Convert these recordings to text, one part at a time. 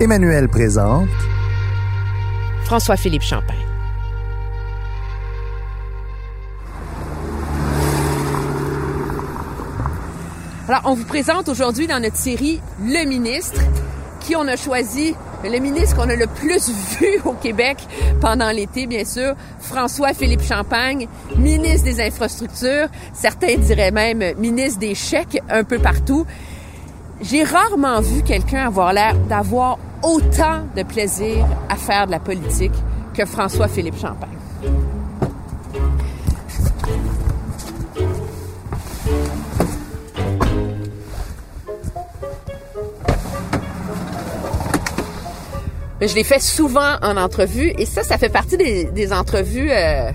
Emmanuel présente François-Philippe Champagne. Alors, on vous présente aujourd'hui dans notre série Le ministre, qui on a choisi, le ministre qu'on a le plus vu au Québec pendant l'été, bien sûr, François-Philippe Champagne, ministre des Infrastructures, certains diraient même ministre des chèques un peu partout. J'ai rarement vu quelqu'un avoir l'air d'avoir autant de plaisir à faire de la politique que François-Philippe Champagne. je l'ai fait souvent en entrevue et ça, ça fait partie des, entrevues euh,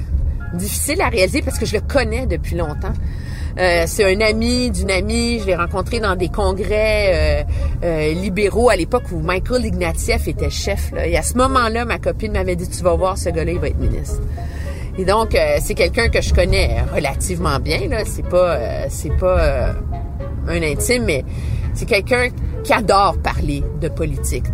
difficiles à réaliser parce que je le connais depuis longtemps. Euh, c'est un ami d'une amie. Je l'ai rencontré dans des congrès euh, libéraux à l'époque où Michael Ignatieff était chef. Et à ce moment-là, ma copine m'avait dit, tu vas voir, ce gars-là, il va être ministre. Et donc, c'est quelqu'un que je connais relativement bien. C'est pas, c'est un intime, mais c'est quelqu'un qui adore parler de politique.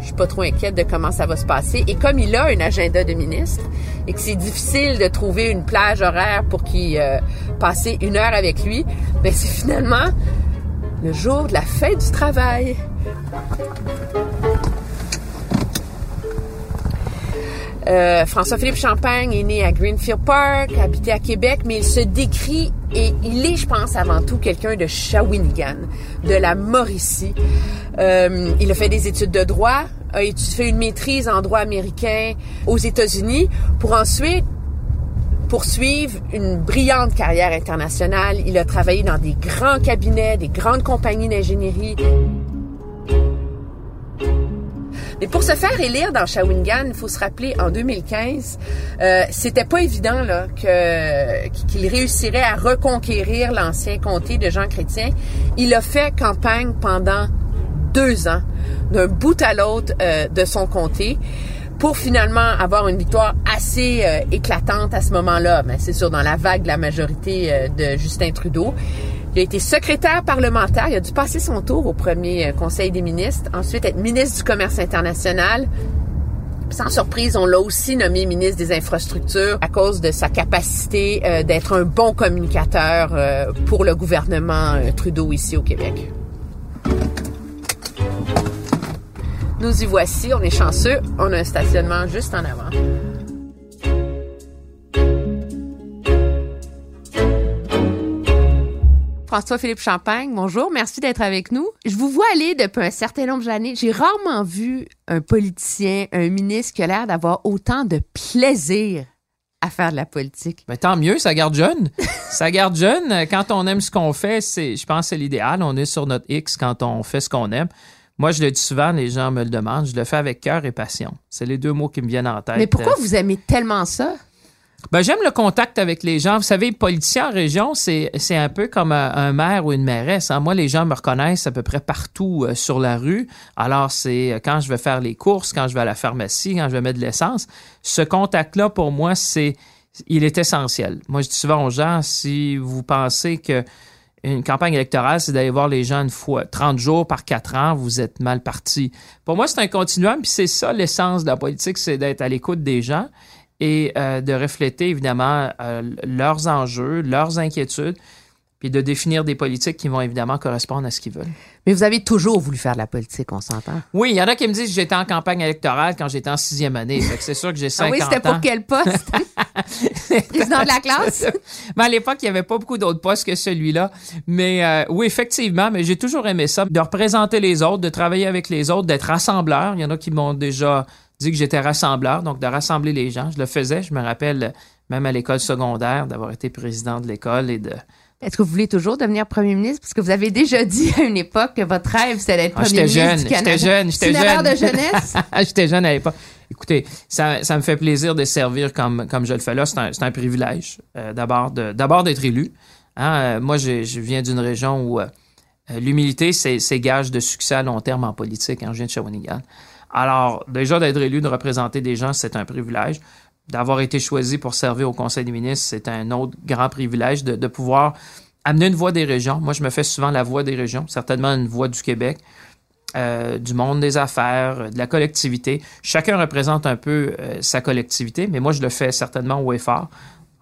Je suis pas trop inquiète de comment ça va se passer. Et comme il a un agenda de ministre et que c'est difficile de trouver une plage horaire pour qu'il euh, passe une heure avec lui, ben c'est finalement le jour de la fête du travail. Euh, François-Philippe Champagne est né à Greenfield Park, habité à Québec, mais il se décrit et il est, je pense, avant tout quelqu'un de Shawinigan, de la Mauricie. Euh, il a fait des études de droit, a fait une maîtrise en droit américain aux États-Unis pour ensuite poursuivre une brillante carrière internationale. Il a travaillé dans des grands cabinets, des grandes compagnies d'ingénierie. Mais pour se faire élire dans Shawinigan, il faut se rappeler, en 2015, euh, c'était pas évident là qu'il réussirait à reconquérir l'ancien comté de Jean Chrétien. Il a fait campagne pendant deux ans, d'un bout à l'autre euh, de son comté pour finalement avoir une victoire assez euh, éclatante à ce moment-là. Mais c'est sûr, dans la vague de la majorité euh, de Justin Trudeau. Il a été secrétaire parlementaire. Il a dû passer son tour au premier Conseil des ministres. Ensuite, être ministre du Commerce international. Sans surprise, on l'a aussi nommé ministre des Infrastructures à cause de sa capacité d'être un bon communicateur pour le gouvernement Trudeau ici au Québec. Nous y voici, on est chanceux, on a un stationnement juste en avant. François-Philippe Champagne, bonjour, merci d'être avec nous. Je vous vois aller depuis un certain nombre d'années. J'ai rarement vu un politicien, un ministre qui a l'air d'avoir autant de plaisir à faire de la politique. Mais tant mieux, ça garde jeune. ça garde jeune. Quand on aime ce qu'on fait, c'est, je pense que c'est l'idéal. On est sur notre X quand on fait ce qu'on aime. Moi, je le dis souvent, les gens me le demandent, je le fais avec cœur et passion. C'est les deux mots qui me viennent en tête. Mais pourquoi vous aimez tellement ça? Ben, j'aime le contact avec les gens. Vous savez, politicien en région, c'est, c'est un peu comme un, maire ou une mairesse. Hein. Moi, les gens me reconnaissent à peu près partout euh, sur la rue. Alors, c'est euh, quand je vais faire les courses, quand je vais à la pharmacie, quand je vais mettre de l'essence. Ce contact-là, pour moi, c'est, il est essentiel. Moi, je dis souvent aux gens, si vous pensez que une campagne électorale, c'est d'aller voir les gens une fois, 30 jours par 4 ans, vous êtes mal parti. Pour moi, c'est un continuum, puis c'est ça l'essence de la politique, c'est d'être à l'écoute des gens et euh, de refléter évidemment euh, leurs enjeux, leurs inquiétudes, puis de définir des politiques qui vont évidemment correspondre à ce qu'ils veulent. Mais vous avez toujours voulu faire de la politique, on s'entend. Oui, il y en a qui me disent que j'étais en campagne électorale quand j'étais en sixième année. c'est sûr que j'ai 50 ans. ah oui, c'était pour quel poste? Président de la classe? mais à l'époque, il n'y avait pas beaucoup d'autres postes que celui-là. Mais euh, oui, effectivement, mais j'ai toujours aimé ça, de représenter les autres, de travailler avec les autres, d'être rassembleur. Il y en a qui m'ont déjà dit que j'étais rassembleur, donc de rassembler les gens. Je le faisais, je me rappelle même à l'école secondaire d'avoir été président de l'école et de, Est-ce que vous voulez toujours devenir premier ministre? Parce que vous avez déjà dit à une époque que votre rêve, c'était d'être Ah, premier j'étais ministre jeune, du Canada. j'étais jeune, j'étais jeune. de jeunesse? J'étais jeune à l'époque. Écoutez, ça, ça me fait plaisir de servir comme, comme je le fais là. C'est un, un privilège, euh, d'abord, d'être élu. Hein, euh, moi, je, je viens d'une région où euh, l'humilité, c'est, c'est gage de succès à long terme en politique. Hein, je viens de Shawinigan. Alors, déjà, d'être élu, de représenter des gens, c'est un privilège. D'avoir été choisi pour servir au Conseil des ministres, c'est un autre grand privilège de, pouvoir amener une voix des régions. Moi, je me fais souvent la voix des régions, certainement une voix du Québec. euh, du monde des affaires, euh, de la collectivité. Chacun représente un peu euh, sa collectivité, mais moi, je le fais certainement au effort.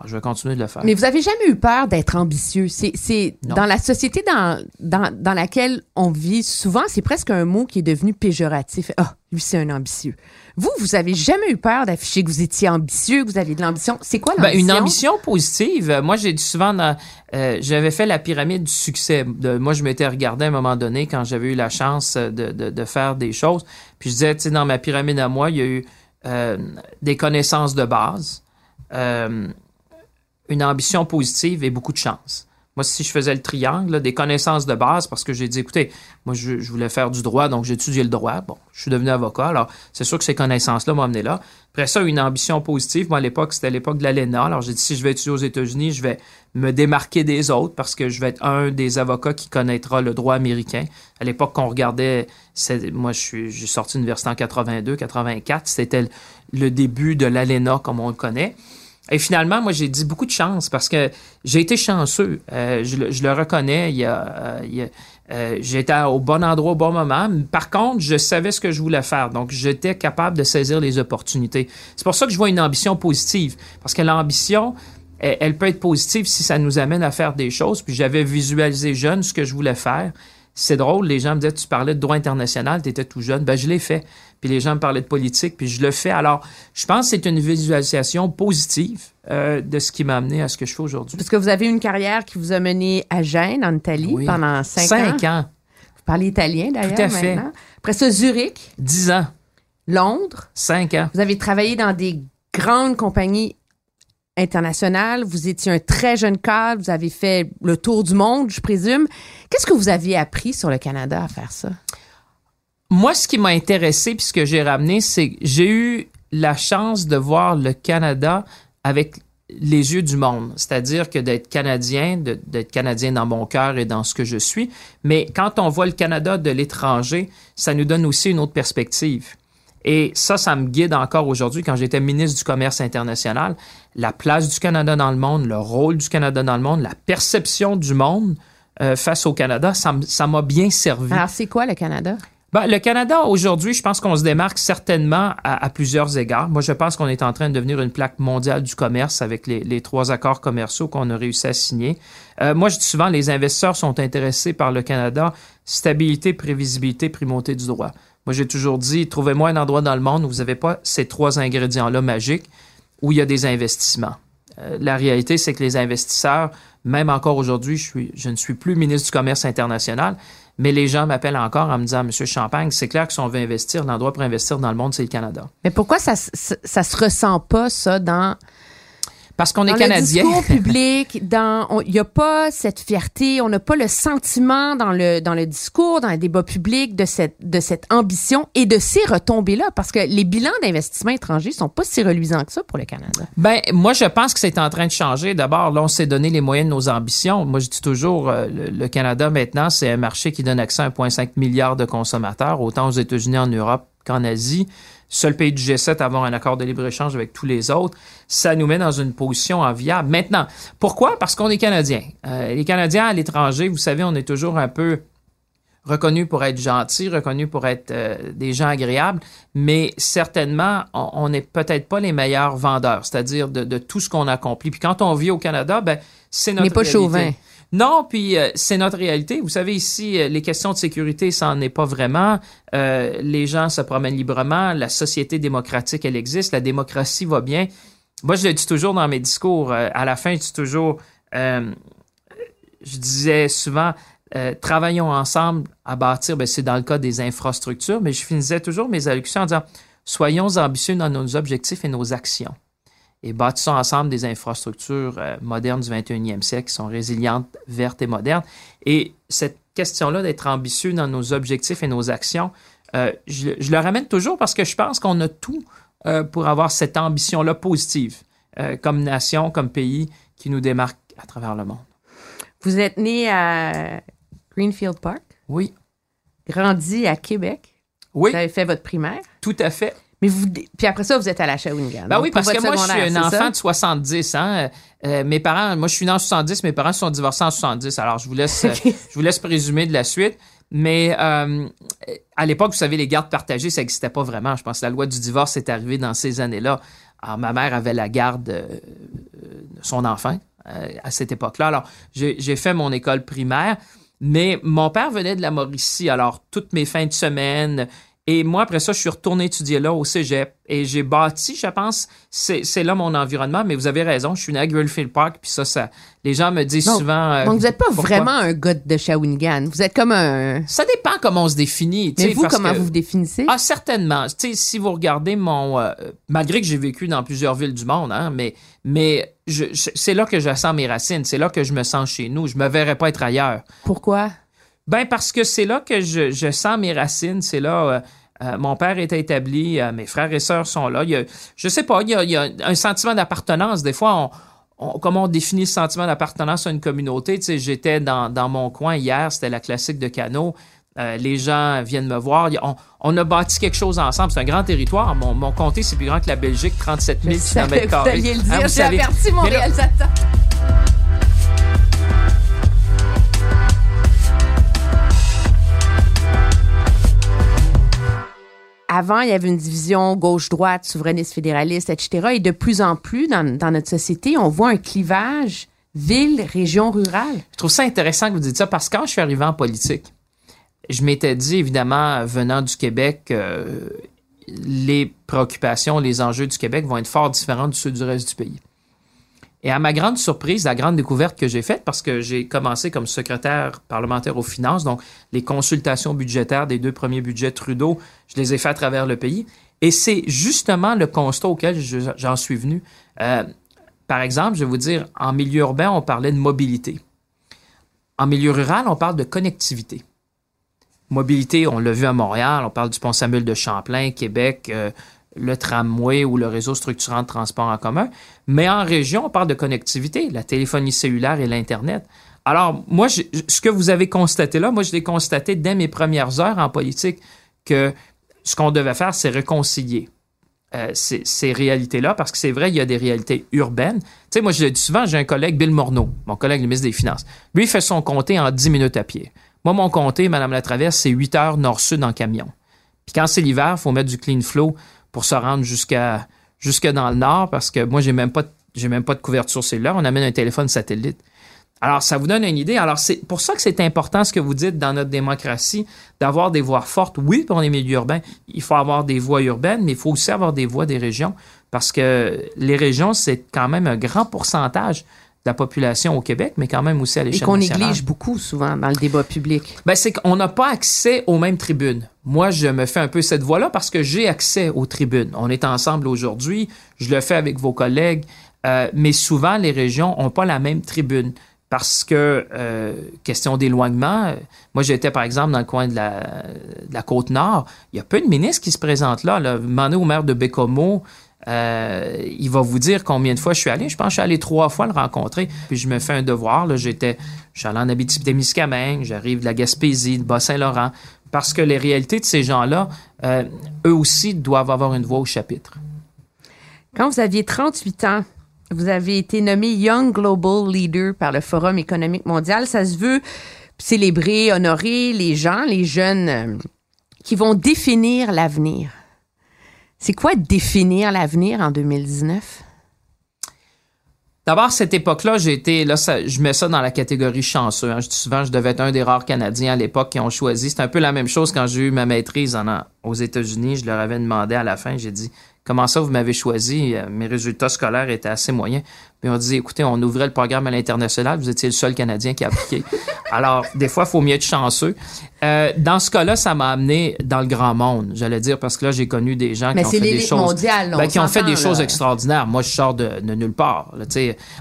Alors, je vais continuer de le faire. Mais vous avez jamais eu peur d'être ambitieux? C'est, dans la société dans, dans, dans laquelle on vit, souvent, c'est presque un mot qui est devenu péjoratif. Ah, lui, c'est un ambitieux. Vous, vous avez jamais eu peur d'afficher que vous étiez ambitieux, que vous aviez de l'ambition? C'est quoi Ben, l'ambition? une ambition positive. Moi, j'ai dit souvent, dans- euh, j'avais fait la pyramide du succès. De- moi, je m'étais regardé à un moment donné quand j'avais eu la chance de, de, de faire des choses. Puis je disais, tu sais, dans ma pyramide à moi, il y a eu euh, des connaissances de base, euh, une ambition positive et beaucoup de chance. Moi, si je faisais le triangle, des connaissances de base, parce que j'ai dit, écoutez, moi, je, voulais faire du droit, donc j'ai étudié le droit. Bon, je suis devenu avocat. Alors, c'est sûr que ces connaissances-là m'ont amené là. Après ça, une ambition positive. Moi, à l'époque, c'était l'époque de l'ALENA. Alors, j'ai dit, si je vais étudier aux États-Unis, je vais me démarquer des autres parce que je vais être un des avocats qui connaîtra le droit américain. À l'époque qu'on regardait, moi, j'ai sorti l'université en 82, 84. C'était le début de l'ALENA comme on le connaît. Et finalement, moi, j'ai dit beaucoup de chance parce que j'ai été chanceux. Euh, je, je le reconnais. Il euh, il euh, j'étais au bon endroit au bon moment. Par contre, je savais ce que je voulais faire. Donc, j'étais capable de saisir les opportunités. C'est pour ça que je vois une ambition positive. Parce que l'ambition, elle peut être positive si ça nous amène à faire des choses. Puis j'avais visualisé jeune ce que je voulais faire. C'est drôle, les gens me disaient, tu parlais de droit international, tu étais tout jeune. Ben, je l'ai fait. Puis les gens me parlaient de politique, puis je le fais. Alors, je pense que c'est une visualisation positive euh, de ce qui m'a amené à ce que je fais aujourd'hui. Parce que vous avez une carrière qui vous a mené à Gênes, en Italie, Oui. pendant cinq, ans. Cinq ans, Vous parlez italien, d'ailleurs, Tout à fait. Après ça, Zurich, dix ans, Londres. cinq ans. Vous avez travaillé dans des grandes compagnies internationales. Vous étiez un très jeune cadre. Vous avez fait le tour du monde, je présume. Qu'est-ce que vous aviez appris sur le Canada à faire ça? Moi, ce qui m'a intéressé puis ce que j'ai ramené, c'est que j'ai eu la chance de voir le Canada avec les yeux du monde, c'est-à-dire que d'être canadien, d'être canadien dans mon cœur et dans ce que je suis, mais quand on voit le Canada de l'étranger, ça nous donne aussi une autre perspective. Et ça, ça me guide encore aujourd'hui quand j'étais ministre du Commerce international. La place du Canada dans le monde, le rôle du Canada dans le monde, la perception du monde euh, face au Canada, ça m'a bien servi. Alors, c'est quoi le Canada? Ben, le Canada, aujourd'hui, je pense qu'on se démarque certainement à, à plusieurs égards. Moi, je pense qu'on est en train de devenir une plaque mondiale du commerce avec les, les trois accords commerciaux qu'on a réussi à signer. Euh, moi, je dis souvent, les investisseurs sont intéressés par le Canada. Stabilité, prévisibilité, primauté du droit. Moi, j'ai toujours dit, trouvez-moi un endroit dans le monde où vous n'avez pas ces trois ingrédients-là magiques, où il y a des investissements. Euh, la réalité, c'est que les investisseurs, même encore aujourd'hui, je, ne suis plus ministre du Commerce international, mais les gens m'appellent encore en me disant, Monsieur Champagne, c'est clair que si on veut investir, l'endroit pour investir dans le monde, c'est le Canada. Mais pourquoi ça, ça se ressent pas, ça, dans, Parce qu'on dans est le Canadien. discours public? dans Il n'y a pas cette fierté, on n'a pas le sentiment dans le, dans le discours, dans le débat public de cette, de cette ambition et de ces retombées-là. Parce que les bilans d'investissement étrangers sont pas si reluisants que ça pour le Canada. Ben, moi, je pense que c'est en train de changer. D'abord, là, on s'est donné les moyens de nos ambitions. Moi, je dis toujours, euh, le, le Canada, maintenant, c'est un marché qui donne accès à 1,5 milliard de consommateurs, autant aux États-Unis, en Europe qu'en Asie. Seul pays du G7 à avoir un accord de libre-échange avec tous les autres. Ça nous met dans une position enviable. Maintenant, pourquoi? Parce qu'on est Canadiens. Euh, les Canadiens à l'étranger, vous savez, on est toujours un peu reconnus pour être gentils, reconnus pour être euh, des gens agréables, mais certainement, on n'est peut-être pas les meilleurs vendeurs, c'est-à-dire de, de tout ce qu'on accomplit. Puis quand on vit au Canada, ben, c'est notre n'est pas réalité. chauvin. Non, puis euh, c'est notre réalité. Vous savez, ici, euh, les questions de sécurité, ça n'en est pas vraiment. Euh, les gens se promènent librement. La société démocratique, elle existe. La démocratie va bien. Moi, je le dis toujours dans mes discours. euh, à la fin, je dis toujours, je disais souvent, travaillons ensemble à bâtir, ben, c'est dans le cas des infrastructures, mais je finissais toujours mes allocutions en disant, soyons ambitieux dans nos objectifs et nos actions. Et bâtissons ensemble des infrastructures euh, modernes du 21e siècle qui sont résilientes, vertes et modernes. Et cette question-là d'être ambitieux dans nos objectifs et nos actions, euh, je, je, le ramène toujours parce que je pense qu'on a tout euh, pour avoir cette ambition-là positive comme nation, comme pays qui nous démarque à travers le monde. Vous êtes né à Greenfield Park? Oui. Grandi à Québec? Oui. Vous avez fait votre primaire? Tout à fait. Mais vous, puis après ça, vous êtes à la Shawinigan. Ben oui, parce que moi, je suis un enfant de 70. Hein? Euh, mes parents, moi, je suis né en 70. Mes parents se sont divorcés en 70. Alors, je vous laisse, okay. je vous laisse présumer de la suite. Mais euh, à l'époque, vous savez, les gardes partagées, ça n'existait pas vraiment. Je pense que la loi du divorce est arrivée dans ces années-là. Alors, ma mère avait la garde euh, de son enfant euh, à cette époque-là. Alors, j'ai fait mon école primaire, mais mon père venait de la Mauricie. Alors, toutes mes fins de semaine, et moi, après ça, je suis retourné étudier là au cégep et j'ai bâti, je pense, c'est là mon environnement, mais vous avez raison, je suis né à Greenfield Park, puis ça, ça, les gens me disent donc, souvent... Euh, donc, vous n'êtes pas pourquoi? vraiment un gars de Shawinigan, vous êtes comme un... Ça dépend comment on se définit. Mais vous, comment que, vous vous définissez? Ah, certainement. Tu sais, si vous regardez mon... Euh, malgré que j'ai vécu dans plusieurs villes du monde, hein, mais, mais c'est là que je sens mes racines, c'est là que je me sens chez nous, je me verrais pas être ailleurs. Pourquoi? Ben parce que c'est là que je, je, sens mes racines, c'est là... Euh, euh, mon père était établi, euh, mes frères et sœurs sont là. Il y a, je sais pas, il y a, il y a un sentiment d'appartenance. Des fois, on, on, comment on définit le sentiment d'appartenance à une communauté? Tu sais, j'étais dans, dans mon coin hier, c'était la classique de Cano. Euh, les gens viennent me voir. On, on, a bâti quelque chose ensemble. C'est un grand territoire. Mon, mon comté, c'est plus grand que la Belgique, 37 000 km. Vous alliez le dire, j'ai averti mon réalisateur. Avant, il y avait une division gauche-droite, souverainiste, fédéraliste, etc. Et de plus en plus, dans, notre société, on voit un clivage ville, région, rurale. Je trouve ça intéressant que vous dites ça parce que quand je suis arrivé en politique, je m'étais dit, évidemment, venant du Québec, euh, les préoccupations, les enjeux du Québec vont être fort différents de ceux du reste du pays. Et à ma grande surprise, la grande découverte que j'ai faite, parce que j'ai commencé comme secrétaire parlementaire aux finances, donc les consultations budgétaires des deux premiers budgets Trudeau, je les ai fait à travers le pays. Et c'est justement le constat auquel j'en suis venu. Euh, par exemple, je vais vous dire, en milieu urbain, on parlait de mobilité. En milieu rural, on parle de connectivité. Mobilité, on l'a vu à Montréal, on parle du pont Samuel de Champlain, Québec, euh, le tramway ou le réseau structurant de transport en commun. Mais en région, on parle de connectivité, la téléphonie cellulaire et l'Internet. Alors, moi, ce que vous avez constaté là, moi, je l'ai constaté dès mes premières heures en politique que ce qu'on devait faire, c'est réconcilier euh, ces, réalités-là, parce que c'est vrai, il y a des réalités urbaines. Tu sais, moi, je le dis souvent, j'ai un collègue, Bill Morneau, mon collègue, le ministre des Finances. Lui, il fait son comté en 10 minutes à pied. Moi, mon comté, Madame la Traverse, c'est 8 heures nord-sud en camion. Puis quand c'est l'hiver, il faut mettre du clean flow pour se rendre jusqu'à jusque dans le nord parce que moi j'ai même pas même pas de couverture cellulaire, on amène un téléphone satellite. Alors ça vous donne une idée. Alors c'est pour ça que c'est important ce que vous dites dans notre démocratie d'avoir des voix fortes. Oui, pour les milieux urbains, il faut avoir des voix urbaines, mais il faut aussi avoir des voix des régions parce que les régions c'est quand même un grand pourcentage la population au Québec, mais quand même aussi à l'échelle nationale. Et qu'on néglige beaucoup souvent dans le débat public. Ben, c'est qu'on n'a pas accès aux mêmes tribunes. Moi, je me fais un peu cette voie-là parce que j'ai accès aux tribunes. On est ensemble aujourd'hui, je le fais avec vos collègues, euh, mais souvent, les régions n'ont pas la même tribune parce que, euh, question d'éloignement, euh, moi j'étais par exemple dans le coin de la, de la côte nord, il y a peu de ministres qui se présentent là. là. Demandez au maire de Bécomo, euh, il va vous dire combien de fois je suis allé. Je pense que je suis allé trois fois le rencontrer. Puis je me fais un devoir. Là, j'étais, je suis allé en Abitibi-Témiscamingue, j'arrive de la Gaspésie, de Bas-Saint-Laurent, parce que les réalités de ces gens-là, euh, eux aussi doivent avoir une voix au chapitre. Quand vous aviez 38 ans, vous avez été nommé Young Global Leader par le Forum économique mondial. Ça se veut célébrer, honorer les gens, les jeunes euh, qui vont définir l'avenir. C'est quoi définir l'avenir en 2019? D'abord, cette époque-là, j'ai été, là, je mets ça dans la catégorie chanceux. Hein. Je dis souvent, je devais être un des rares Canadiens à l'époque qui ont choisi. C'est un peu la même chose quand j'ai eu ma maîtrise aux États-Unis. Je leur avais demandé à la fin, j'ai dit, comment ça vous m'avez choisi? Euh, mes résultats scolaires étaient assez moyens. Puis on dit, écoutez, on ouvrait le programme à l'international, vous étiez le seul Canadien qui a appliqué. Alors, des fois, il faut mieux être chanceux. Euh, dans ce cas-là, ça m'a amené dans le grand monde, j'allais dire, parce que là, j'ai connu des gens qui ont fait des choses... Mondiale, ben, qui ont fait des choses extraordinaires. Moi, je sors de, de nulle part. Là,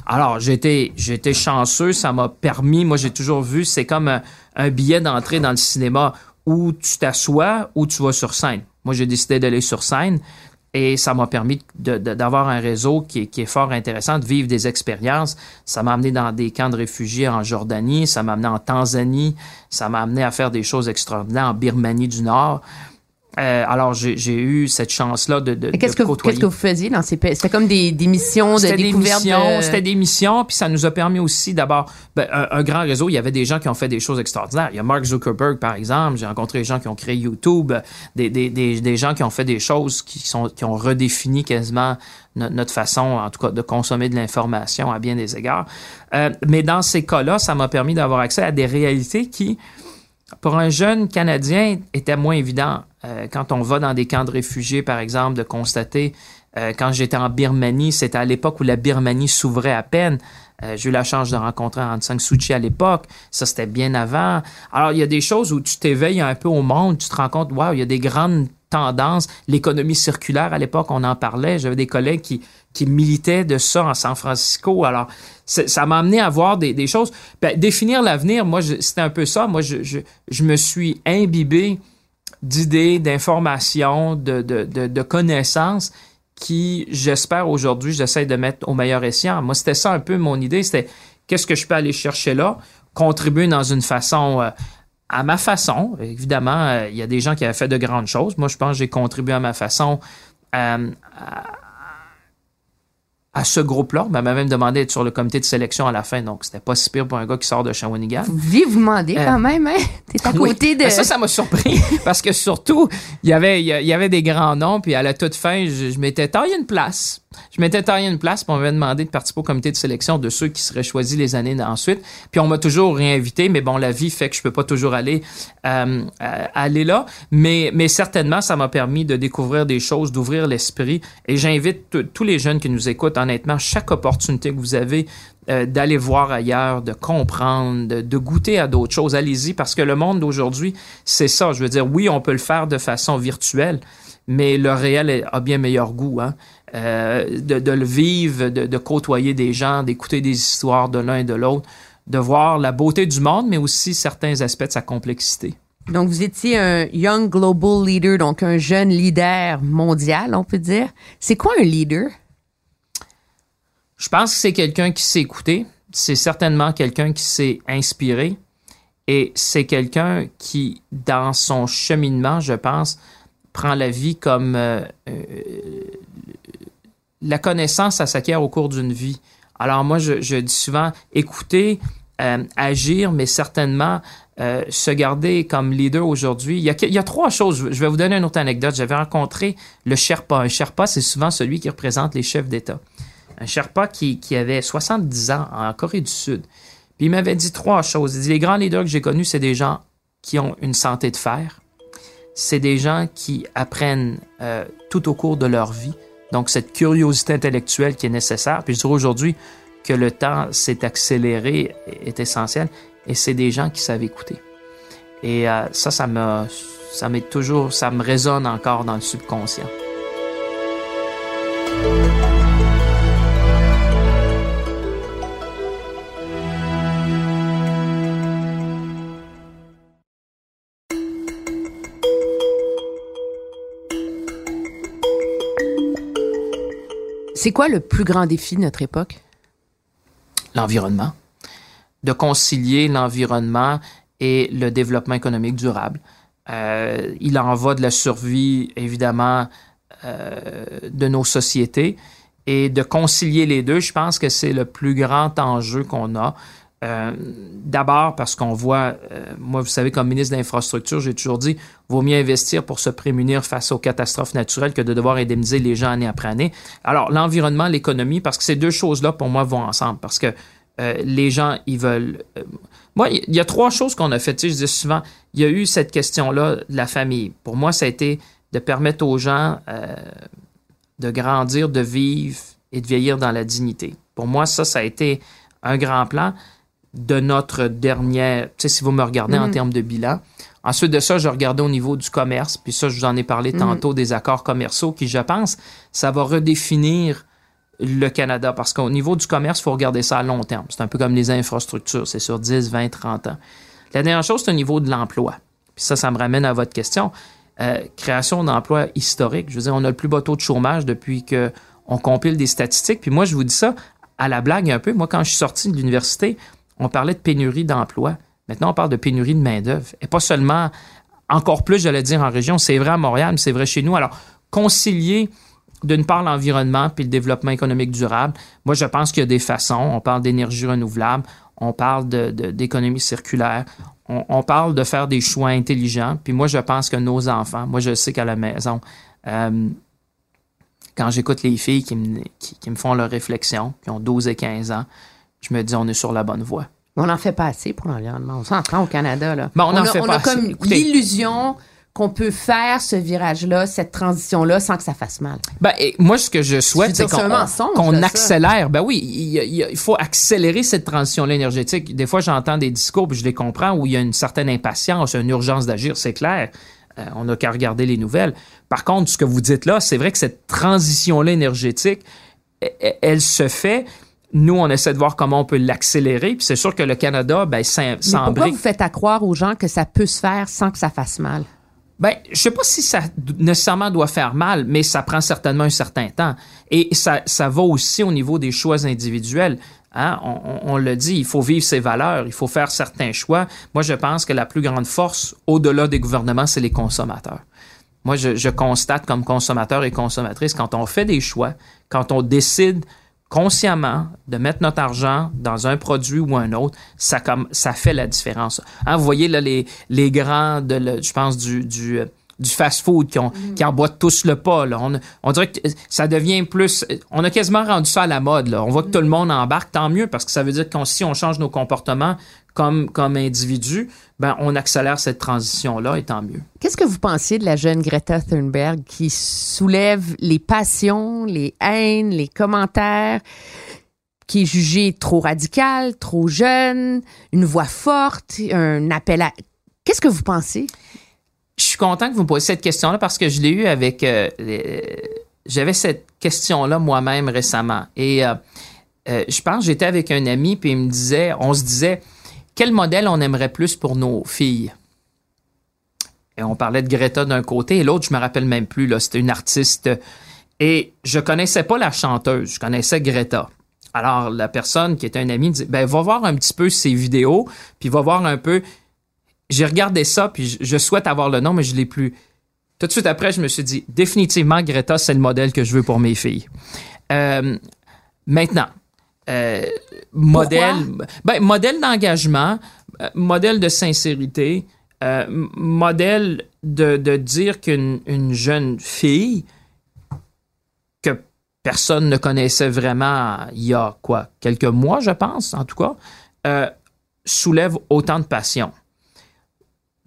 Alors, j'étais j'étais chanceux, ça m'a permis, moi, j'ai toujours vu, c'est comme un, un billet d'entrée dans le cinéma où tu t'assois ou tu vas sur scène. Moi, j'ai décidé d'aller sur scène. Et ça m'a permis d'avoir un réseau qui est, fort intéressant, de vivre des expériences. Ça m'a amené dans des camps de réfugiés en Jordanie, ça m'a amené en Tanzanie, ça m'a amené à faire des choses extraordinaires en Birmanie du Nord. Euh, alors, j'ai eu cette chance-là de, de, qu'est-ce que Qu'est-ce que vous faisiez dans ces pays? C'était comme des, des missions de découverte? C'était des missions, puis ça nous a permis aussi d'abord ben, un, grand réseau. Il y avait des gens qui ont fait des choses extraordinaires. Il y a Mark Zuckerberg, par exemple. J'ai rencontré des gens qui ont créé YouTube, des, des, des, des, gens qui ont fait des choses qui, sont, qui ont redéfini quasiment notre, façon, en tout cas, de consommer de l'information à bien des égards. Euh, mais dans ces cas-là, ça m'a permis d'avoir accès à des réalités qui pour un jeune Canadien, était moins évident. Euh, quand on va dans des camps de réfugiés, par exemple, de constater, euh, quand j'étais en Birmanie, c'était à l'époque où la Birmanie s'ouvrait à peine. Euh, j'ai eu la chance de rencontrer Aung San Suu Kyi à l'époque. Ça, c'était bien avant. Alors, il y a des choses où tu t'éveilles un peu au monde, tu te rends compte, waouh, il y a des grandes tendances. L'économie circulaire, à l'époque, on en parlait. J'avais des collègues qui, qui militaient de ça en San Francisco. Alors, ça m'a amené à voir des, des choses. Ben, définir l'avenir, moi, c'était un peu ça. Moi, je, je, je me suis imbibé d'idées, d'informations, de, de, de, connaissances qui, j'espère aujourd'hui, j'essaie de mettre au meilleur escient. Moi, c'était ça un peu mon idée. C'était qu'est-ce que je peux aller chercher là, contribuer dans une façon... Euh, à ma façon, évidemment, euh, il y a des gens qui avaient fait de grandes choses. Moi, je pense que j'ai contribué à ma façon euh, à ce groupe-là. On m'a même demandé d'être sur le comité de sélection à la fin, donc c'était pas si pire pour un gars qui sort de Shawinigan. Vous demandez euh, quand même, hein? T'es à côté de... Ben, ça, ça m'a surpris, parce que surtout, il y avait, il y avait des grands noms, puis à la toute fin, je, je m'étais taillé une place. Je m'étais taillé une place, puis on m'avait demandé de participer au comité de sélection de ceux qui seraient choisis les années ensuite. Puis on m'a toujours réinvité, mais bon, la vie fait que je peux pas toujours aller euh, aller là. Mais, mais certainement, ça m'a permis de découvrir des choses, d'ouvrir l'esprit. Et j'invite tous les jeunes qui nous écoutent, honnêtement, chaque opportunité que vous avez euh, d'aller voir ailleurs, de comprendre, de, goûter à d'autres choses. Allez-y, parce que le monde d'aujourd'hui, c'est ça. Je veux dire, oui, on peut le faire de façon virtuelle, mais le réel a bien meilleur goût. Hein? Euh, de, le vivre, de, côtoyer des gens, d'écouter des histoires de l'un et de l'autre, de voir la beauté du monde, mais aussi certains aspects de sa complexité. Donc, vous étiez un Young Global Leader, donc un jeune leader mondial, on peut dire. C'est quoi un leader? Je pense que c'est quelqu'un qui sait écouter. C'est certainement quelqu'un qui s'est inspiré. Et c'est quelqu'un qui, dans son cheminement, je pense, prend la vie comme euh, euh, la connaissance, ça s'acquiert au cours d'une vie. Alors moi, je, dis souvent, écouter, euh, agir, mais certainement se garder comme leader aujourd'hui. Il y, a, trois choses. Je vais vous donner une autre anecdote. J'avais rencontré le Sherpa. Un Sherpa, c'est souvent celui qui représente les chefs d'État. Un Sherpa qui, avait 70 ans en Corée du Sud. Puis il m'avait dit trois choses. Il dit, les grands leaders que j'ai connus, c'est des gens qui ont une santé de fer. C'est des gens qui apprennent euh, tout au cours de leur vie donc, cette curiosité intellectuelle qui est nécessaire. Puis je dirais aujourd'hui que le temps s'est accéléré est essentiel et c'est des gens qui savent écouter. Et euh, ça, ça me, ça m'est toujours, ça me résonne encore dans le subconscient. C'est quoi le plus grand défi de notre époque? L'environnement. De concilier l'environnement et le développement économique durable. Euh, il en va de la survie, évidemment, euh, de nos sociétés. Et de concilier les deux, je pense que c'est le plus grand enjeu qu'on a. Euh, d'abord parce qu'on voit, euh, moi vous savez comme ministre de l'Infrastructure, j'ai toujours dit, vaut mieux investir pour se prémunir face aux catastrophes naturelles que de devoir indemniser les gens année après année. Alors l'environnement, l'économie, parce que ces deux choses-là pour moi vont ensemble, parce que euh, les gens ils veulent. moi, il y a trois choses qu'on a faites. Je dis souvent, il y a eu cette question-là de la famille. Pour moi, ça a été de permettre aux gens de grandir, de vivre et de vieillir dans la dignité. Pour moi, ça, ça a été un grand plan de notre dernière, tu sais, si vous me regardez en Mhm. termes de bilan. Ensuite de ça, je regardais au niveau du commerce, puis ça, je vous en ai parlé Mhm. tantôt, des accords commerciaux qui, je pense, ça va redéfinir le Canada, parce qu'au niveau du commerce, il faut regarder ça à long terme. C'est un peu comme les infrastructures, c'est sur 10, 20, 30 ans. La dernière chose, c'est au niveau de l'emploi. Puis ça, ça me ramène à votre question. Euh, création d'emplois historiques. Je veux dire, on a le plus bas taux de chômage depuis que on compile des statistiques. Puis moi, je vous dis ça à la blague un peu. Moi, quand je suis sorti de l'université, on parlait de pénurie d'emplois. Maintenant, on parle de pénurie de main-d'œuvre. Et pas seulement, encore plus, j'allais dire, en région. C'est vrai à Montréal, mais c'est vrai chez nous. Alors, concilier d'une part l'environnement puis le développement économique durable, moi, je pense qu'il y a des façons. On parle d'énergie renouvelable, on parle d'économie circulaire, on, parle de faire des choix intelligents. Puis moi, je pense que nos enfants, moi, je sais qu'à la maison, euh, quand j'écoute les filles qui me, qui, qui me font leurs réflexions, qui ont 12 et 15 ans, je me dis, on est sur la bonne voie. On n'en fait pas assez pour l'environnement. On s'entend au Canada, là. Bon, on en a, fait on pas a assez. comme l'illusion qu'on peut faire ce virage-là, cette transition-là, sans que ça fasse mal. Ben, et moi, ce que je souhaite, c'est qu'on ça. accélère. Ben oui, il faut accélérer cette transition-là énergétique. Des fois, j'entends des discours, puis je les comprends, où il y a une certaine impatience, une urgence d'agir, c'est clair. Euh, on n'a qu'à regarder les nouvelles. Par contre, ce que vous dites là, c'est vrai que cette transition-là énergétique, e- e- elle se fait. Nous, on essaie de voir comment on peut l'accélérer. Puis c'est sûr que le Canada, ben, Mais pourquoi s'embrique. vous faites à croire aux gens que ça peut se faire sans que ça fasse mal? Ben, je sais pas si ça nécessairement doit faire mal, mais ça prend certainement un certain temps. Et ça, ça va aussi au niveau des choix individuels. Hein? On, on- on le dit, il faut vivre ses valeurs, il faut faire certains choix. Moi, je pense que la plus grande force, au-delà des gouvernements, c'est les consommateurs. Moi, je, je constate comme consommateur et consommatrice, quand on fait des choix, quand on décide consciemment de mettre notre argent dans un produit ou un autre, ça, comme, ça fait la différence. Hein, vous voyez là, les, les grands, de, le- je pense, du, du, euh, fast-food qui, emboîtent tous le pas. Là. On, dirait que ça devient plus... On a quasiment rendu ça à la mode. Là. On voit que tout le monde embarque, tant mieux, parce que ça veut dire que si on change nos comportements comme, comme individus, ben, on accélère cette transition-là, et tant mieux. Qu'est-ce que vous pensiez de la jeune Greta Thunberg qui soulève les passions, les haines, les commentaires, qui est jugée trop radicale, trop jeune, une voix forte, un appel à... Qu'est-ce que vous pensez? Je suis content que vous me posiez cette question-là parce que je l'ai eu avec. euh, les- J'avais cette question-là moi-même récemment. Et euh, euh, je pense j'étais avec un ami, puis il me disait, on se disait, quel modèle on aimerait plus pour nos filles? Et on parlait de Greta d'un côté, et l'autre, je me rappelle même plus, là, c'était une artiste. Et je connaissais pas la chanteuse, je connaissais Greta. Alors, la personne qui était un ami dit, ben, va voir un petit peu ses vidéos, puis va voir un peu j'ai regardé ça, puis je, je souhaite avoir le nom, mais je l'ai plus. Tout de suite après, je me suis dit, définitivement, Greta, c'est le modèle que je veux pour mes filles. Euh, maintenant, euh, modèle, ben, modèle d'engagement, euh, modèle de sincérité, euh, modèle de, de dire qu'une une jeune fille que personne ne connaissait vraiment il y a quoi, quelques mois, je pense, en tout cas, soulève autant de passion.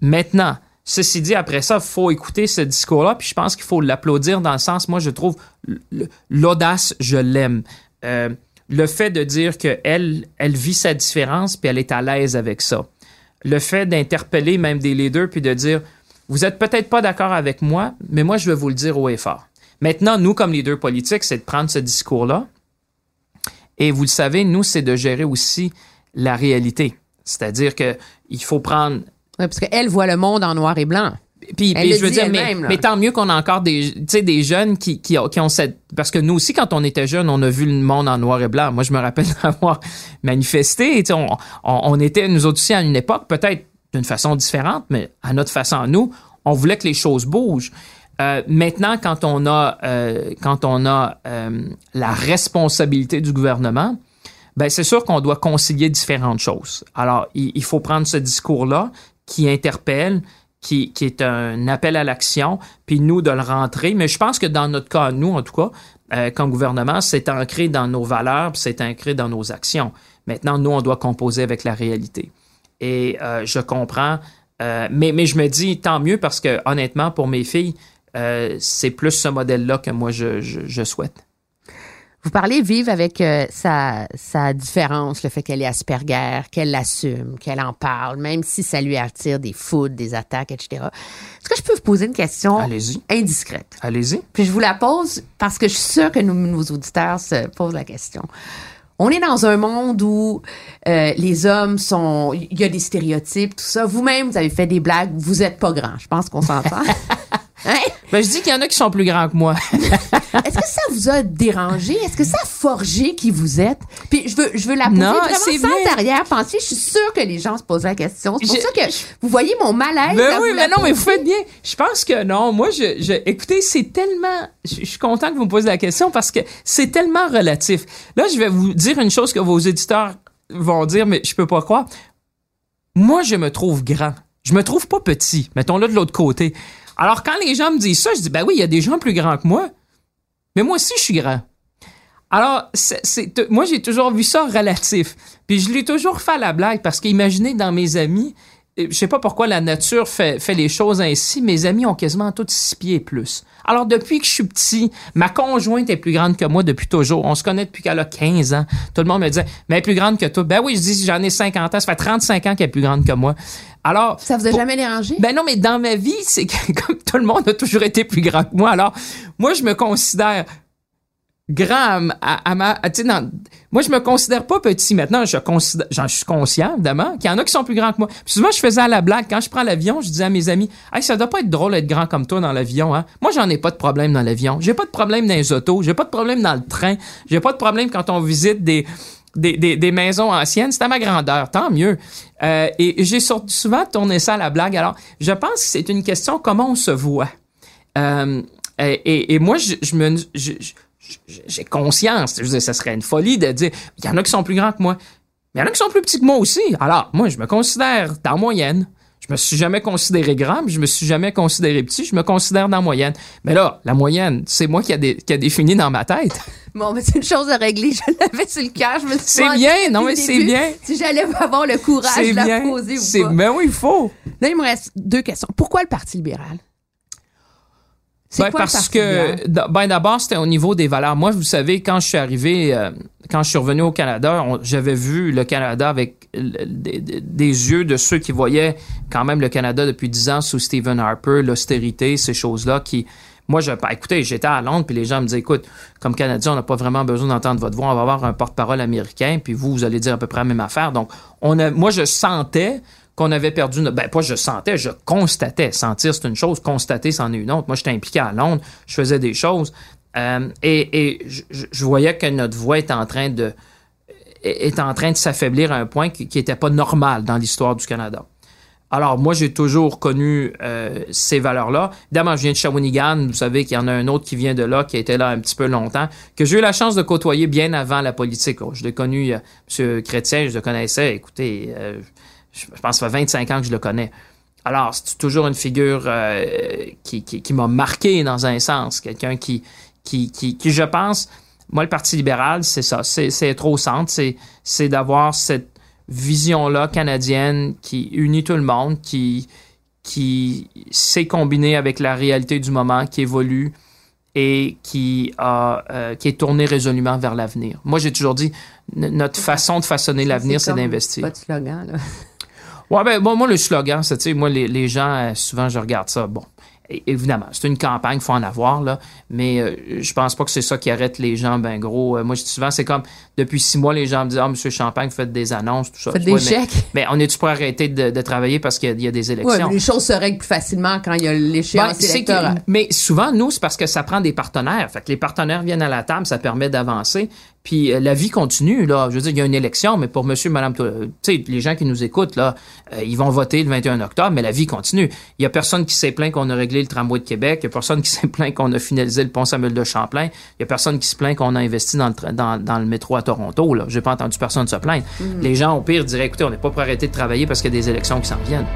Maintenant, ceci dit, après ça, il faut écouter ce discours-là, puis je pense qu'il faut l'applaudir dans le sens, moi, je trouve l'audace, je l'aime. Le fait de dire qu'elle elle vit sa différence, puis elle est à l'aise avec ça. Le fait d'interpeller même des leaders, puis de dire, vous êtes peut-être pas d'accord avec moi, mais moi, je vais vous le dire haut et fort. Maintenant, nous, comme leaders politiques, c'est de prendre ce discours-là, et vous le savez, nous, c'est de gérer aussi la réalité. C'est-à-dire que il faut prendre Oui, parce qu'elle voit le monde en noir et blanc. Puis, je veux dire, mais, tant mieux qu'on a encore des, des jeunes qui, qui, ont- qui ont cette... Parce que nous aussi, quand on était jeunes, on a vu le monde en noir et blanc. Moi, je me rappelle d'avoir manifesté. On, on, on était, nous autres aussi, à une époque, peut-être d'une façon différente, mais à notre façon, à nous, on voulait que les choses bougent. Euh, maintenant, quand on a, euh, quand on a euh, la responsabilité du gouvernement, ben c'est sûr qu'on doit concilier différentes choses. Alors, il, il faut prendre ce discours-là qui interpelle, qui, qui est un appel à l'action, puis nous de le rentrer. Mais je pense que dans notre cas, nous en tout cas, euh, comme gouvernement, c'est ancré dans nos valeurs, c'est ancré dans nos actions. Maintenant, nous, on doit composer avec la réalité. Et euh, je comprends, euh, mais, mais je me dis tant mieux parce que honnêtement, pour mes filles, euh, c'est plus ce modèle-là que moi je, je souhaite. Vous parlez vivre avec euh, sa, sa différence, le fait qu'elle est Asperger, qu'elle l'assume, qu'elle en parle, même si ça lui attire des foudres, des attaques, etc. Est-ce que je peux vous poser une question Allez-y. indiscrète? Allez-y. Puis je vous la pose parce que je suis sûre que nos, nos auditeurs se posent la question. On est dans un monde où euh, les hommes sont... Il y a des stéréotypes, tout ça. Vous-même, vous avez fait des blagues. Vous êtes pas grand. Je pense qu'on s'entend. Hein? Ben, je dis qu'il y en a qui sont plus grands que moi. Est-ce que ça vous a dérangé? Est-ce que ça a forgé qui vous êtes? Puis je veux, je veux la poser Non, vraiment sans arrière-pensée. Je suis sûre que les gens se posent la question. C'est pour Je- ça que vous voyez mon malaise. Ben oui, mais non, mais vous faites bien. Je pense que non. Moi, je, je écoutez, c'est tellement. Je, je suis content que vous me posiez la question parce que c'est tellement relatif. Là, je vais vous dire une chose que vos éditeurs vont dire, mais je peux pas croire. Moi, je me trouve grand. Je me trouve pas petit. Mettons-le de l'autre côté. Alors, quand les gens me disent ça, je dis, ben oui, il y a des gens plus grands que moi. Mais moi aussi, je suis grand. Alors, c'est, moi, j'ai toujours vu ça relatif. Puis je l'ai toujours fait la blague parce qu'imaginez dans mes amis, je sais pas pourquoi la nature fait, fait les choses ainsi, mes amis ont quasiment tous six pieds et plus. Alors, depuis que je suis petit, ma conjointe est plus grande que moi depuis toujours. On se connaît depuis qu'elle a 15 ans. Tout le monde me disait, mais elle est plus grande que toi. Ben oui, je dis, j'en ai 50 ans. Ça fait 35 ans qu'elle est plus grande que moi. Alors, Ça vous a pour- jamais dérangé? ben non, mais dans ma vie, c'est que comme tout le monde a toujours été plus grand que moi. Alors, moi, je me considère grand à, à- ma... à- dans- moi, je me considère pas petit. Maintenant, je considère, j'en suis conscient, évidemment, qu'il y en a qui sont plus grands que moi. Puis souvent, je faisais à la blague. Quand je prends l'avion, je disais à mes amis, « Hey, ça doit pas être drôle d'être grand comme toi dans l'avion, hein? Moi, j'en ai pas de problème dans l'avion. J'ai pas de problème dans les autos. J'ai pas de problème dans le train. J'ai pas de problème quand on visite des... Des, des, des maisons anciennes, c'est à ma grandeur, tant mieux. Euh, et j'ai souvent tourné ça à la blague. Alors, je pense que c'est une question comment on se voit. Euh, et, et- moi, je, je me, je- j'ai conscience. Je veux dire, ça serait une folie de dire, il y en a qui sont plus grands que moi, mais il y en a qui sont plus petits que moi aussi. Alors, moi, je me considère dans la moyenne. Je me suis jamais considéré grand, puis je me suis jamais considéré petit. Je me considère dans la moyenne. Mais là, la moyenne, c'est moi qui a, dé- qui a défini dans ma tête. Bon, mais c'est une chose à régler. Je l'avais sur le cœur. Je me suis C'est bien, non, mais c'est bien. Si j'allais avoir le courage de la bien. poser ou pas. ben oui, il faut. Là, il me reste deux questions. Pourquoi le Parti libéral? Ben, quoi parce que ben d'abord c'était au niveau des valeurs. Moi, vous savez, quand je suis arrivé, euh, quand je suis revenu au Canada, j'avais vu le Canada avec le- des, des- des yeux de ceux qui voyaient quand même le Canada depuis dix ans sous Stephen Harper, l'austérité, ces choses-là qui moi, je, ben, écoutez, j'étais à Londres, puis les gens me disaient, écoute, comme Canadien, on n'a pas vraiment besoin d'entendre votre voix, on va avoir un porte-parole américain, puis vous, vous allez dire à peu près la même affaire. Donc, on a, moi, je sentais qu'on avait perdu notre... Ben, pas je sentais, je constatais. Sentir, c'est une chose. Constater, c'en est une autre. Moi, j'étais impliqué à Londres. Je faisais des choses. Euh, et je, voyais que notre voix est en train de est en train de s'affaiblir à un point qui n'était pas normal dans l'histoire du Canada. Alors, moi, j'ai toujours connu euh, ces valeurs-là. Évidemment, je viens de Shawinigan. Vous savez qu'il y en a un autre qui vient de là, qui a été là un petit peu longtemps, que j'ai eu la chance de côtoyer bien avant la politique. Oh, je l'ai connu, euh, M. Chrétien, je le connaissais. Écoutez, je pense que ça fait 25 ans que je le connais. Alors, c'est toujours une figure euh, qui, qui, qui m'a marqué dans un sens. Quelqu'un qui, qui, qui, qui, je pense, moi, le Parti libéral, c'est ça. C'est c'est être au centre. C'est d'avoir cette vision-là canadienne qui unit tout le monde, qui, qui sait combiner avec la réalité du moment, qui évolue et qui, a, euh, qui est tournée résolument vers l'avenir. Moi, j'ai toujours dit, notre façon de façonner l'avenir, c'est d'investir. Votre slogan, là. Ouais, ben, bon, moi, le slogan, c'est, tu sais, moi, les, les gens, euh, souvent, je regarde ça. Bon, évidemment, c'est une campagne, faut en avoir, là, mais euh, je pense pas que c'est ça qui arrête les gens, ben gros. Euh, moi, je dis souvent, c'est comme, depuis six mois, les gens me disent, ah, monsieur Champagne, vous faites des annonces, tout ça. Faites Ouais, des chèques. Mais on est-tu pour arrêter de, de travailler parce qu'il y a- il y, a des Ouais, élections? mais les choses se règlent plus facilement quand il y a Ben, l'échéance que- électorale. mais souvent, nous, c'est parce que ça prend des partenaires. Fait que les partenaires viennent à la table, ça permet d'avancer. Puis euh, la vie continue, là. Je veux dire, il y a une élection, mais pour monsieur, madame, euh, tu sais, les gens qui nous écoutent, là, euh, ils vont voter le 21 octobre, mais la vie continue. Il y a personne qui s'est plaint qu'on a réglé le tramway de Québec. Il y a personne qui s'est plaint qu'on a finalisé le pont Samuel de Champlain. Il y a personne qui se plaint qu'on a investi dans le, tra- dans, dans le métro à Toronto, là. J'ai pas entendu personne se plaindre. Les gens, au pire, diraient, écoutez, on n'est pas pour arrêter de travailler parce qu'il y a des élections qui s'en viennent.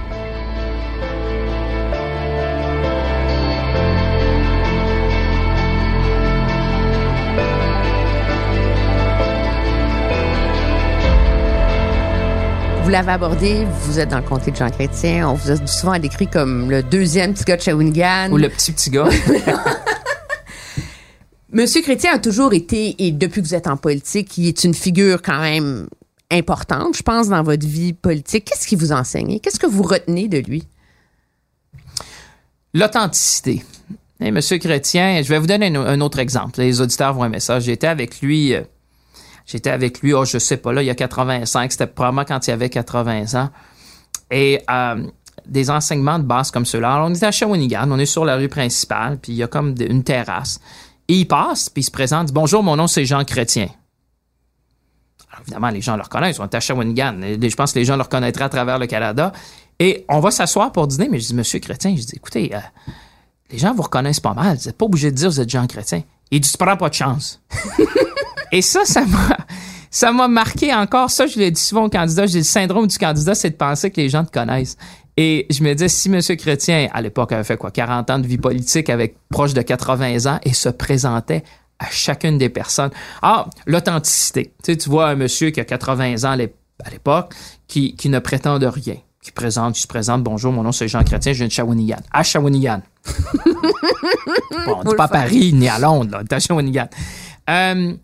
L'avez abordé, vous êtes dans le comté de Jean Chrétien. On vous a souvent décrit comme le deuxième petit gars de Shawinigan. Ou le petit petit gars. Monsieur Chrétien a toujours été, et depuis que vous êtes en politique, il est une figure quand même importante, je pense, dans votre vie politique. Qu'est-ce qu'il vous enseigne? Qu'est-ce que vous retenez de lui? L'authenticité. Et Monsieur Chrétien, je vais vous donner un, autre exemple. Les auditeurs vont aimer ça. J'étais avec lui, euh, j'étais avec lui, oh, je sais pas, là, il y a 85, c'était probablement quand il avait 80 ans. Et euh, des enseignements de base comme ceux-là. Alors, on est à Shawinigan, on est sur la rue principale, puis il y a comme une terrasse. Et il passe, puis il se présente, dit Bonjour, mon nom c'est Jean Chrétien. Alors, évidemment, les gens le reconnaissent, on est à Shawinigan. Je pense que les gens le reconnaîtraient à travers le Canada. Et on va s'asseoir pour dîner, mais je dis Monsieur Chrétien, je dis Écoutez, euh, les gens vous reconnaissent pas mal. Vous n'êtes pas obligé de dire que vous êtes Jean Chrétien. Il dit Tu prends pas de chance. Et ça, ça m'a. Ça m'a marqué encore. Ça, je l'ai dit souvent au candidat. J'ai le syndrome du candidat, c'est de penser que les gens te connaissent. Et je me disais, si M. Chrétien, à l'époque, avait fait quoi, 40 ans de vie politique avec proche de 80 ans et se présentait à chacune des personnes. Ah, l'authenticité. Tu sais, tu vois un monsieur qui a 80 ans à l'époque, qui, qui ne prétend de rien, qui présente, qui se présente, bonjour, mon nom c'est Jean Chrétien, je viens de Shawinigan. À Shawinigan. bon, on n'est pas à Paris ni à Londres, là, à Shawinigan. Euh,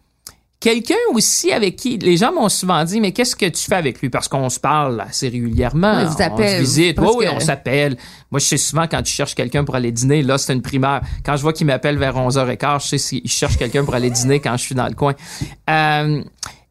Quelqu'un aussi avec qui les gens m'ont souvent dit mais qu'est-ce que tu fais avec lui? Parce qu'on se parle assez régulièrement, on se visite, oui, on s'appelle. Moi je sais souvent quand tu cherches quelqu'un pour aller dîner, là c'est une primaire. Quand je vois qu'il m'appelle vers 11h15, je sais s'il cherche quelqu'un pour aller dîner quand je suis dans le coin. Euh,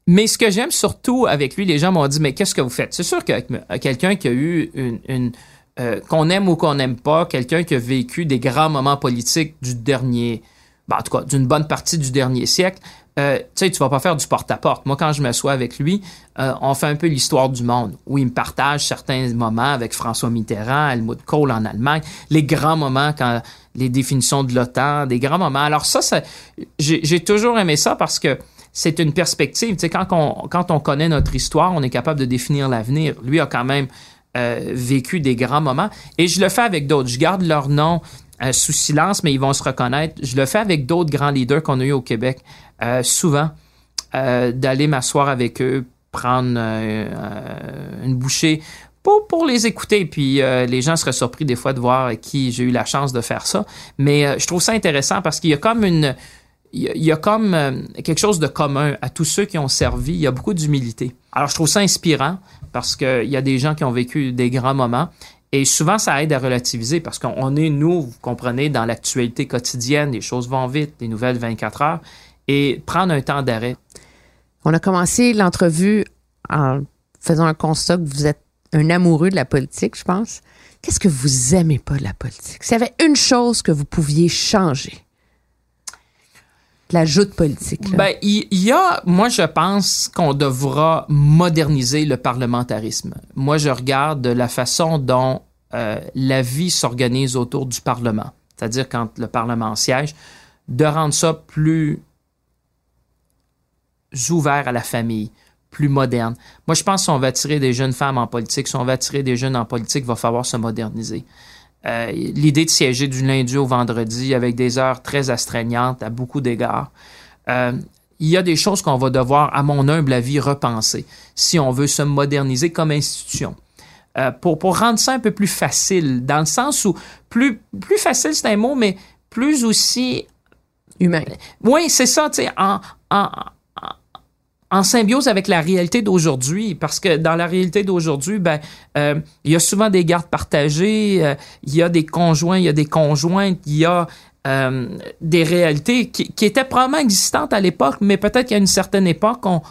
mais ce que j'aime surtout avec lui, les gens m'ont dit mais qu'est-ce que vous faites? C'est sûr que quelqu'un qui a eu une, euh, qu'on aime ou qu'on n'aime pas, quelqu'un qui a vécu des grands moments politiques du dernier, ben, en tout cas d'une bonne partie du dernier siècle, euh, tu sais, vas pas faire du porte-à-porte. Moi, quand je m'assois avec lui, euh, on fait un peu l'histoire du monde, où il me partage certains moments avec François Mitterrand, Helmut Kohl en Allemagne, les grands moments quand les définitions de l'OTAN, des grands moments. Alors ça, j'ai toujours aimé ça parce que c'est une perspective. Tu sais, quand on, quand on connaît notre histoire, on est capable de définir l'avenir. Lui a quand même euh, vécu des grands moments. Et je le fais avec d'autres. Je garde leur nom sous silence, mais ils vont se reconnaître. Je le fais avec d'autres grands leaders qu'on a eu au Québec. Euh, souvent euh, d'aller m'asseoir avec eux, prendre euh, une bouchée pour, pour les écouter. Puis les gens seraient surpris des fois de voir qui j'ai eu la chance de faire ça. Mais je trouve ça intéressant parce qu'il y a comme une il y a comme quelque chose de commun à tous ceux qui ont servi. Il y a beaucoup d'humilité. Alors, je trouve ça inspirant parce qu'il y a des gens qui ont vécu des grands moments. Et souvent, ça aide à relativiser parce qu'on est, nous, vous comprenez, dans l'actualité quotidienne, les choses vont vite, les nouvelles 24 heures et prendre un temps d'arrêt. On a commencé l'entrevue en faisant un constat que vous êtes un amoureux de la politique, je pense. Qu'est-ce que vous aimez pas de la politique? S'il y avait une chose que vous pouviez changer, la joute politique. Ben, il y, a, moi, je pense qu'on devra moderniser le parlementarisme. Moi, je regarde la façon dont euh, la vie s'organise autour du Parlement, c'est-à-dire quand le Parlement siège, de rendre ça plus ouvert à la famille, plus moderne. Moi, je pense que si on va attirer des jeunes femmes en politique, si on va attirer des jeunes en politique, il va falloir se moderniser. Euh, l'idée de siéger du lundi au vendredi avec des heures très astreignantes à beaucoup d'égards, euh, il y a des choses qu'on va devoir, à mon humble avis, repenser si on veut se moderniser comme institution. Euh, pour, pour rendre ça un peu plus facile, dans le sens où plus, plus facile, c'est un mot, mais plus aussi humain. Oui, c'est ça, tu sais, en, en, en symbiose avec la réalité d'aujourd'hui, parce que dans la réalité d'aujourd'hui, ben, euh, il y a souvent des gardes partagées, euh, il y a des conjoints, il y a des conjointes, il y a euh, des réalités qui, qui, étaient probablement existantes à l'époque, mais peut-être qu'à une certaine époque, on,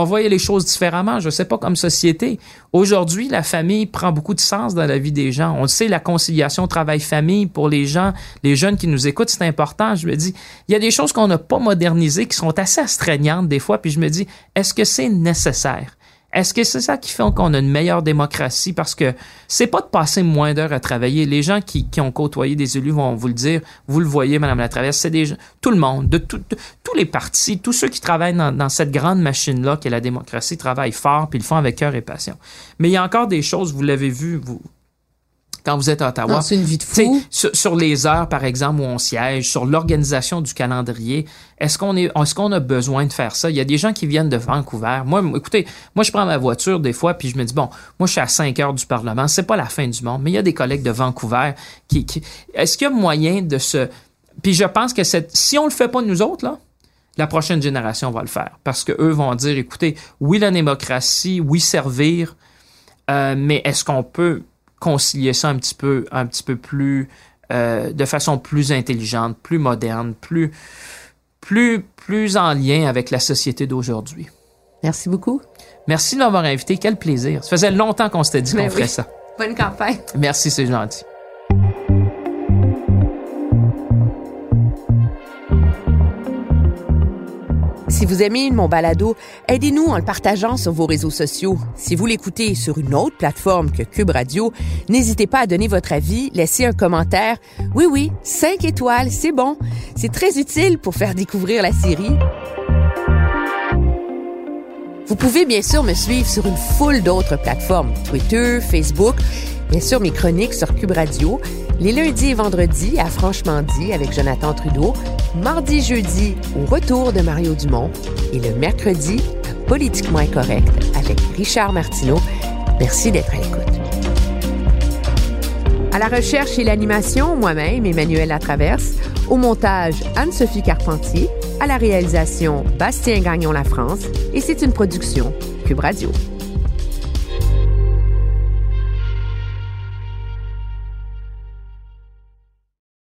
on voyait les choses différemment, je ne sais pas, comme société. Aujourd'hui, la famille prend beaucoup de sens dans la vie des gens. On le sait, la conciliation travail-famille pour les gens, les jeunes qui nous écoutent, c'est important. Je me dis, il y a des choses qu'on n'a pas modernisées, qui sont assez astreignantes des fois, puis je me dis, est-ce que c'est nécessaire? Est-ce que c'est ça qui fait qu'on a une meilleure démocratie? Parce que c'est pas de passer moins d'heures à travailler. Les gens qui, qui, ont côtoyé des élus vont vous le dire. Vous le voyez, Madame la Traverse, c'est des tout le monde, de, tous les partis, tous ceux qui travaillent dans, dans cette grande machine-là qu'est la démocratie, travaillent fort puis ils le font avec cœur et passion. Mais il y a encore des choses, vous l'avez vu, vous, quand vous êtes à Ottawa. C'est une vie de fou. Sur, sur les heures, par exemple, où on siège, sur l'organisation du calendrier, est-ce qu'on est, est-ce qu'on a besoin de faire ça? Il y a des gens qui viennent de Vancouver. Moi, écoutez, moi, je prends ma voiture des fois, puis je me dis, bon, moi, je suis à 5 heures du Parlement. C'est pas la fin du monde, mais il y a des collègues de Vancouver qui, qui est-ce qu'il y a moyen de se, puis je pense que cette, si on le fait pas nous autres, là, la prochaine génération va le faire. Parce que eux vont dire, écoutez, oui, la démocratie, oui, servir, euh, mais est-ce qu'on peut concilier ça un petit peu, un petit peu plus, euh, de façon plus intelligente, plus moderne, plus, plus, plus en lien avec la société d'aujourd'hui? Merci beaucoup. Merci de m'avoir invité. Quel plaisir. Ça faisait longtemps qu'on s'était dit Ben qu'on ferait ça. Bonne campagne. Merci, c'est gentil. Si vous aimez mon balado, aidez-nous en le partageant sur vos réseaux sociaux. Si vous l'écoutez sur une autre plateforme que Cube Radio, n'hésitez pas à donner votre avis, laisser un commentaire. Oui, oui, cinq étoiles, c'est bon. C'est très utile pour faire découvrir la série. Vous pouvez bien sûr me suivre sur une foule d'autres plateformes, Twitter, Facebook, bien sûr mes chroniques sur Cube Radio, les lundis et vendredis à Franchement dit avec Jonathan Trudeau, mardi, jeudi au retour de Mario Dumont et le mercredi à Politiquement Incorrect avec Richard Martineau. Merci d'être à l'écoute. À la recherche et l'animation, moi-même, Emmanuel Latraverse. Au montage, Anne-Sophie Carpentier. À la réalisation, Bastien Gagnon La France. Et c'est une production Cube Radio.